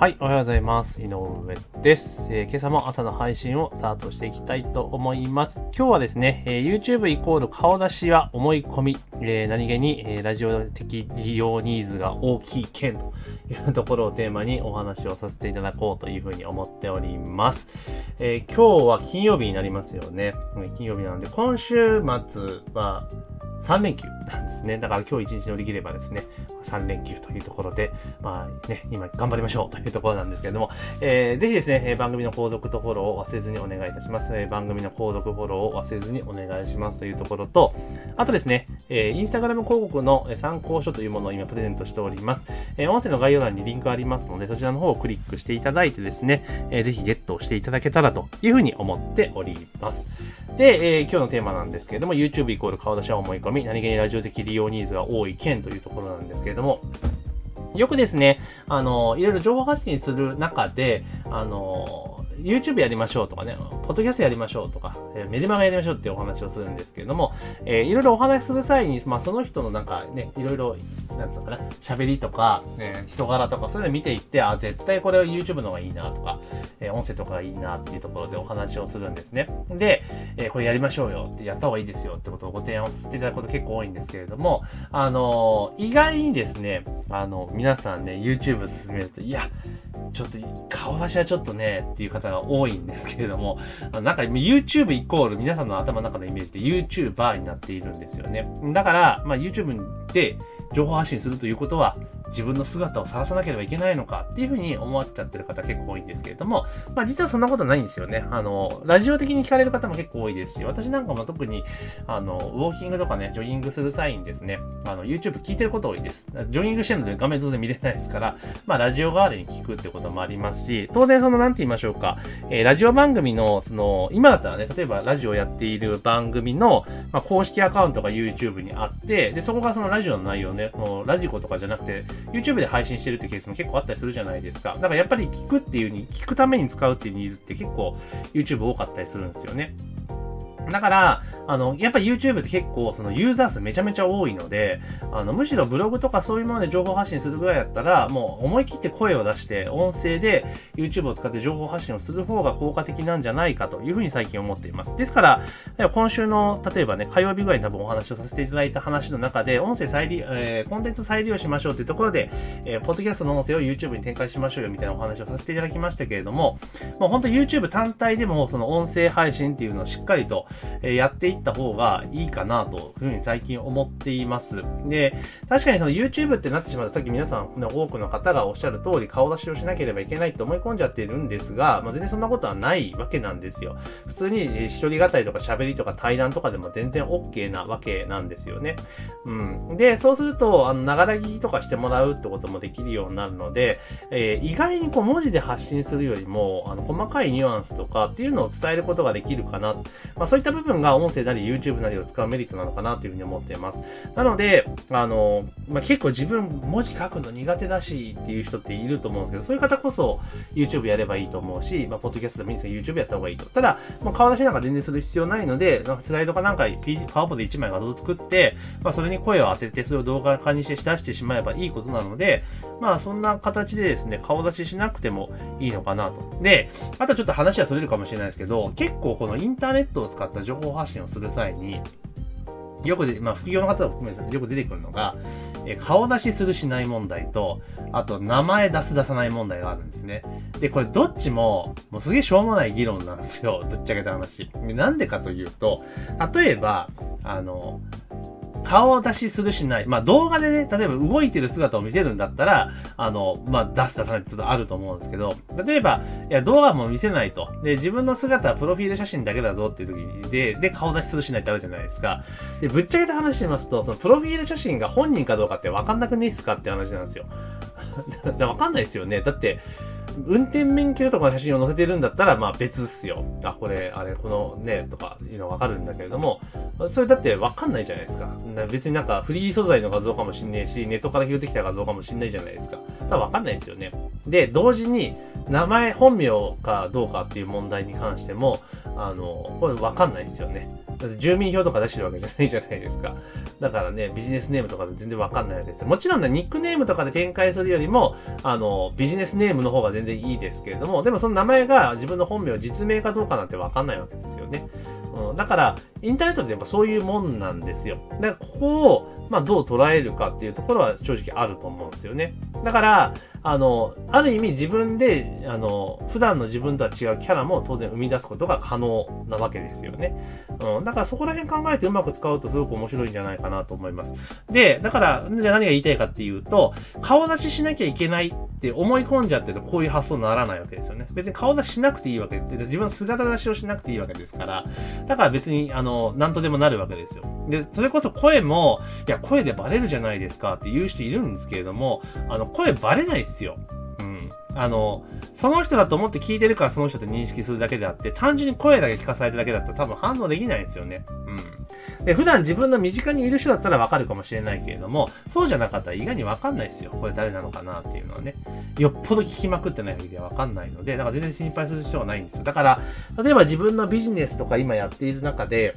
はい、おはようございます。井上です、えー今朝も朝の配信をスタートしていきたいと思います。今日はですね、えー YouTube イコール顔出しは思い込み、えー何気に、えラジオ的利用ニーズが大きい件というところをテーマにお話をさせていただこうというふうに思っております。え今日は金曜日になりますよね。金曜日なので、今週末は3連休なんですね。だから今日一日乗り切ればですね、3連休というところで、まあね、今頑張りましょうというところなんですけれども、えーぜひですね、番組の購読とフォローを忘れずにお願いいたします。番組の購読フォローを忘れずにお願いしますというところと、あとですね、えーインスタグラム広告の参考書というものを今プレゼントしております。えー音声の概要欄にリンクありますので、そちらの方をクリックしていただいてですね、えーぜひゲットしていただけたらというふうに思っております。で、えー今日のテーマなんですけれども、YouTube イコール顔出しは思いみ、何気にラジオ的利用ニーズが多い県というところなんですけれども、よくですね、あの、いろいろ情報発信する中で、あの、YouTube やりましょうとかね、ポッドキャストやりましょうとか、えーメディマガやりましょうっていうお話をするんですけれども、えーいろいろお話しする際に、まあ、その人のなんかね、いろいろ、なんつうのかな、喋りとか、えー人柄とか、そういうの見ていって、あ、絶対これは YouTube の方がいいなとか、えー音声とかがいいなっていうところでお話をするんですね。で、えーこれやりましょうよって、やった方がいいですよってことをご提案をさせていただくこと結構多いんですけれども、あの意外にですね、あの、皆さんね、YouTube 進めると、いや、ちょっと、顔出しはちょっとね、っていう方が多いんですけれども、なんか YouTube イコール皆さんの頭の中のイメージで YouTuber になっているんですよね。だから、まあ YouTube で情報発信するということは、自分の姿を晒さなければいけないのかっていうふうに思っちゃってる方結構多いんですけれども、まあ実はそんなことないんですよね。あの、ラジオ的に聞かれる方も結構多いですし、私なんかも特に、あの、ウォーキングとかね、ジョギングする際にですね、あの、YouTube 聞いてること多いです。ジョギングしてるので画面当然見れないですから、まあラジオ代わりに聞くってこともありますし、当然その、なんて言いましょうか、えーラジオ番組の、その、今だったらね、例えばラジオやっている番組の、まあ、公式アカウントが YouTube にあって、で、そこがそのラジオの内容ね、もうラジコとかじゃなくて、YouTube で配信してるってケースも結構あったりするじゃないですか。だからやっぱり聞くっていうに、聞くために使うっていうニーズって結構 YouTube 多かったりするんですよね。だから、あの、やっぱり YouTube って結構そのユーザー数めちゃめちゃ多いので、あの、むしろブログとかそういうもので情報発信するぐらいだったら、もう思い切って声を出して、音声で YouTube を使って情報発信をする方が効果的なんじゃないかというふうに最近思っています。ですから、今週の、例えばね、火曜日ぐらいに多分お話をさせていただいた話の中で、音声再利、えーコンテンツ再利用しましょうというところで、えーポッドキャストの音声を YouTube に展開しましょうよみたいなお話をさせていただきましたけれども、もう本当 YouTube 単体でもその音声配信っていうのをしっかりと、えやっていった方がいいかなというふうに最近思っています。で、確かにその YouTube ってなってしまうと、さっき皆さん、ね多くの方がおっしゃる通り顔出しをしなければいけないと思い込んじゃってるんですが、まあ、全然そんなことはないわけなんですよ。普通にえー一人語りとか喋りとか対談とかでも全然 OK なわけなんですよね。うん。で、そうすると、あの、ながら聞きとかしてもらうってこともできるようになるので、えー意外にこう文字で発信するよりも、あの、細かいニュアンスとかっていうのを伝えることができるかな。まあそういった部分が音声なり YouTube なりを使うメリットなのかなというふうに思っています。なので、あの、まあ結構自分文字書くの苦手だしっていう人っていると思うんですけど、そういう方こそ YouTube やればいいと思うし、まあポッドキャストでもいいんですけど YouTube やった方がいいと。ただ、もう顔出しなんか全然する必要ないので、なんかスライドかなんか P パワポで1枚画像作って、まあそれに声を当てて、それを動画化にして出してしまえばいいことなので、まあそんな形でですね、顔出ししなくてもいいのかなと。で、あとちょっと話はそれるかもしれないですけど、結構このインターネットを使った情報発信をする際に、よくで、まあ副業の方を含めてよく出てくるのが、え顔出しするしない問題と、あと名前出す出さない問題があるんですね。で、これどっちも、もうすげえしょうもない議論なんですよ。ぶっちゃけた話。なんでかというと、例えば、あの、顔出しするしない。まあ動画でね、例えば動いてる姿を見せるんだったら、あの、まあ出す出さないってことあると思うんですけど、例えば、いや動画も見せないと。で、自分の姿はプロフィール写真だけだぞっていう時、で、で、顔出しするしないってあるじゃないですか。で、ぶっちゃけた話しますと、そのプロフィール写真が本人かどうかって分かんなくねえっすかって話なんですよ。だだ分かんないですよね。だって、運転免許とかの写真を載せてるんだったら、まあ別っすよ。あ、これ、あれ、このね、とかいうの分かるんだけれども、それだって分かんないじゃないですか。別になんかフリー素材の画像かもしんねえし、ネットから拾ってきた画像かもしんないじゃないですか。ただ分かんないですよね。で、同時に、名前、本名かどうかっていう問題に関しても、あの、これわかんないですよね。だって住民票とか出してるわけじゃないじゃないですか。だからね、ビジネスネームとかで全然わかんないわけですよ。もちろんね、ニックネームとかで展開するよりも、あの、ビジネスネームの方が全然いいですけれども、でもその名前が自分の本名、実名かどうかなんてわかんないわけですよね。うん、だから、インターネットってやっぱそういうもんなんですよ。だから、ここを、まあ、どう捉えるかっていうところは正直あると思うんですよね。だから、あの、ある意味自分で、あの、普段の自分とは違うキャラも当然生み出すことが可能なわけですよね。うん。だからそこら辺考えてうまく使うとすごく面白いんじゃないかなと思います。で、だから、じゃあ何が言いたいかっていうと、顔出ししなきゃいけないって思い込んじゃってるとこういう発想にならないわけですよね。別に顔出ししなくていいわけで、自分姿出しをしなくていいわけですから、だから別に、あの、なんとでもなるわけですよ。で、それこそ声も、いや、声でバレるじゃないですかって言う人いるんですけれども、あの、声バレないっすよ。あの、その人だと思って聞いてるからその人って認識するだけであって、単純に声だけ聞かされただけだったら多分反応できないですよね。うん。で、普段自分の身近にいる人だったらわかるかもしれないけれども、そうじゃなかったら意外にわかんないですよ。これ誰なのかなっていうのはね。よっぽど聞きまくってない限りはわかんないので、だから全然心配する必要はないんですよ。だから、例えば自分のビジネスとか今やっている中で、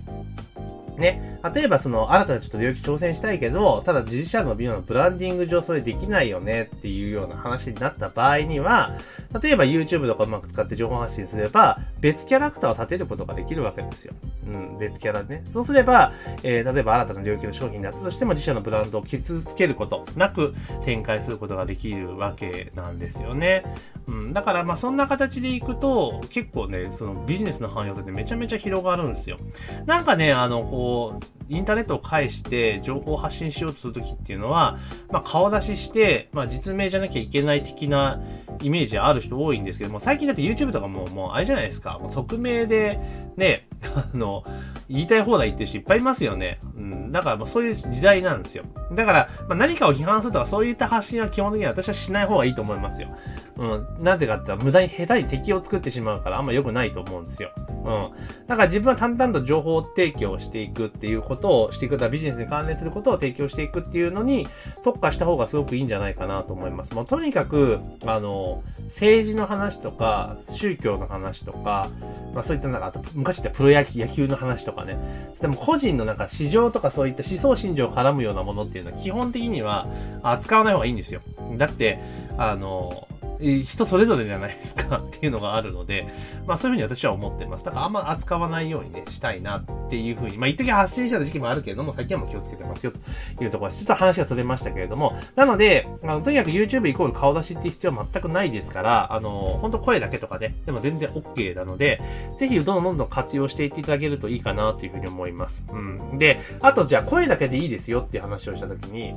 ね、例えばその、新たなちょっと領域挑戦したいけど、ただ自社の美容のブランディング上それできないよねっていうような話になった場合には、例えば YouTube とかうまく使って情報発信すれば、別キャラクターを立てることができるわけですよ。うん、別キャラね。そうすれば、えー、例えば新たな領域の商品であったとしても、自社のブランドを傷つけることなく展開することができるわけなんですよね。うん、だからまあそんな形でいくと、結構ね、そのビジネスの範囲ってめちゃめちゃ広がるんですよ。なんかね、あの、こう、インターネットを介して情報を発信しようとするときっていうのは、まあ、顔出しして、まあ、実名じゃなきゃいけない的なイメージある人多いんですけども、最近だって YouTube とかも、もうあれじゃないですか、もう匿名で、ね、あの、言いたい放題言ってる人いっぱいいますよね。うん。だからもうそういう時代なんですよ。だから、まあ、何かを批判するとかそういった発信は基本的には私はしない方がいいと思いますよ。うん。なんでかって言ったら無駄に下手に敵を作ってしまうからあんま良くないと思うんですよ。うん。だから自分は淡々と情報提供していくっていうことをしていくとはビジネスに関連することを提供していくっていうのに特化した方がすごくいいんじゃないかなと思います。もうとにかく、あの、政治の話とか、宗教の話とか、まあそういったなんか、あと昔ってプロ野球の話とかかね。でも個人のなんか市場とかそういった思想信条を絡むようなものっていうのは基本的には扱わない方がいいんですよ。だって、あの、人それぞれじゃないですか っていうのがあるので、まあそういうふうに私は思ってます。だからあんま扱わないようにね、したいなっていうふうに、まあ一時発信した時期もあるけれども、最近はもう気をつけてますよというところです。ちょっと話がそれましたけれども、なので、あのとにかく YouTube イコール顔出しって必要は全くないですから、あの、本当声だけとかで、でも全然 OK なので、ぜひどんどんどんどん活用していっていただけるといいかなというふうに思います。うん。で、あとじゃあ声だけでいいですよっていう話をした時に、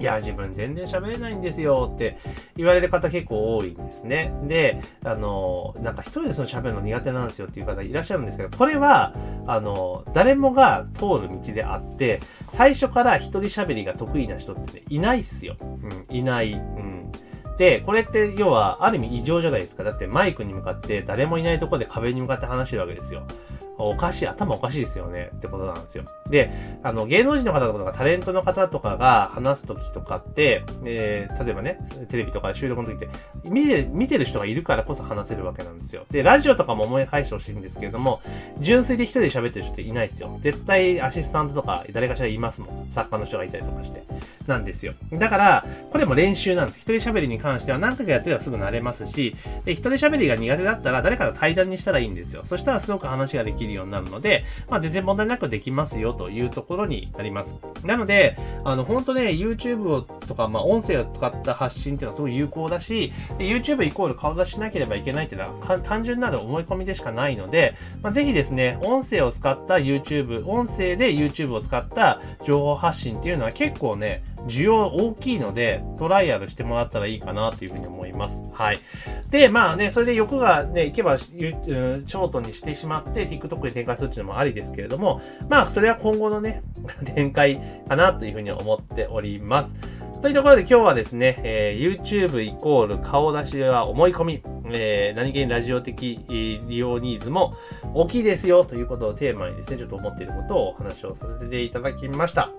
いや、自分全然喋れないんですよって言われる方結構多いんですね。で、あの、なんか一人でその喋るの苦手なんですよっていう方いらっしゃるんですけど、これは、あの、誰もが通る道であって、最初から一人喋りが得意な人って、ね、いないっすよ。うん、いない。うん。で、これって要はある意味異常じゃないですか。だってマイクに向かって誰もいないところで壁に向かって話してるわけですよ。おかしい、頭おかしいですよねってことなんですよ。で、あの、芸能人の方とかタレントの方とかが話すときとかって、えー、例えばね、テレビとか収録の時って、見て、見てる人がいるからこそ話せるわけなんですよ。で、ラジオとかも思い返してほしいんですけれども、純粋で一人で喋ってる人っていないですよ。絶対アシスタントとか誰かしらいますもん。作家の人がいたりとかして。なんですよ。だから、これも練習なんです。一人喋りに関しては何回かやってればすぐ慣れますし、で、一人喋りが苦手だったら誰かと対談にしたらいいんですよ。そしたらすごく話ができるようになるので、まあ全然問題なくできますよというところになります。なので、あの、本当ね、YouTube をとか、まあ音声を使った発信っていうのはすごい有効だし、YouTube イコール顔出ししなければいけないっていうのは単純なる思い込みでしかないので、まあ、ぜひですね、音声を使った YouTube、音声で YouTube を使った情報発信っていうのは結構ね、需要大きいので、トライアルしてもらったらいいかなというふうに思います。はい。で、まあね、それで欲がね、いけば、ショートにしてしまって、TikTok で展開するっていうのもありですけれども、まあ、それは今後のね、展開かなというふうに思っております。というところで今日はですね、えー、YouTube イコール顔出しは思い込み、えー、何気にラジオ的利用ニーズも大きいですよということをテーマにですね、ちょっと思っていることをお話をさせていただきました。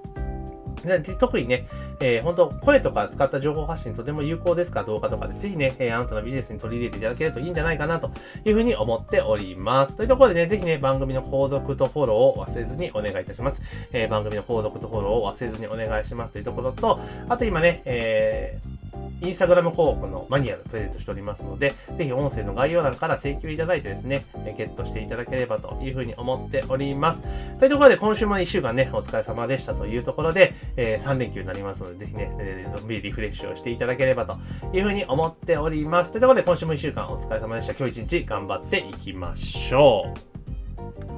で特にね、えー、本当声とか使った情報発信とても有効ですから動画とかでぜひね、えー、あなたのビジネスに取り入れていただけるといいんじゃないかなというふうに思っております。というところでね、ぜひね、番組の購読とフォローを忘れずにお願いいたします。えー、番組の購読とフォローを忘れずにお願いしますというところと、あと今ね、えー、インスタグラム広告のマニュアルプレゼントしておりますので、ぜひ音声の概要欄から請求いただいてですね、ゲットしていただければというふうに思っております。というところで今週も1週間ね、お疲れ様でしたというところで、えー、3連休になりますので、ぜひね、えー、のんびりリフレッシュをしていただければというふうに思っております。というところで今週も1週間お疲れ様でした。今日一日頑張っていきましょう。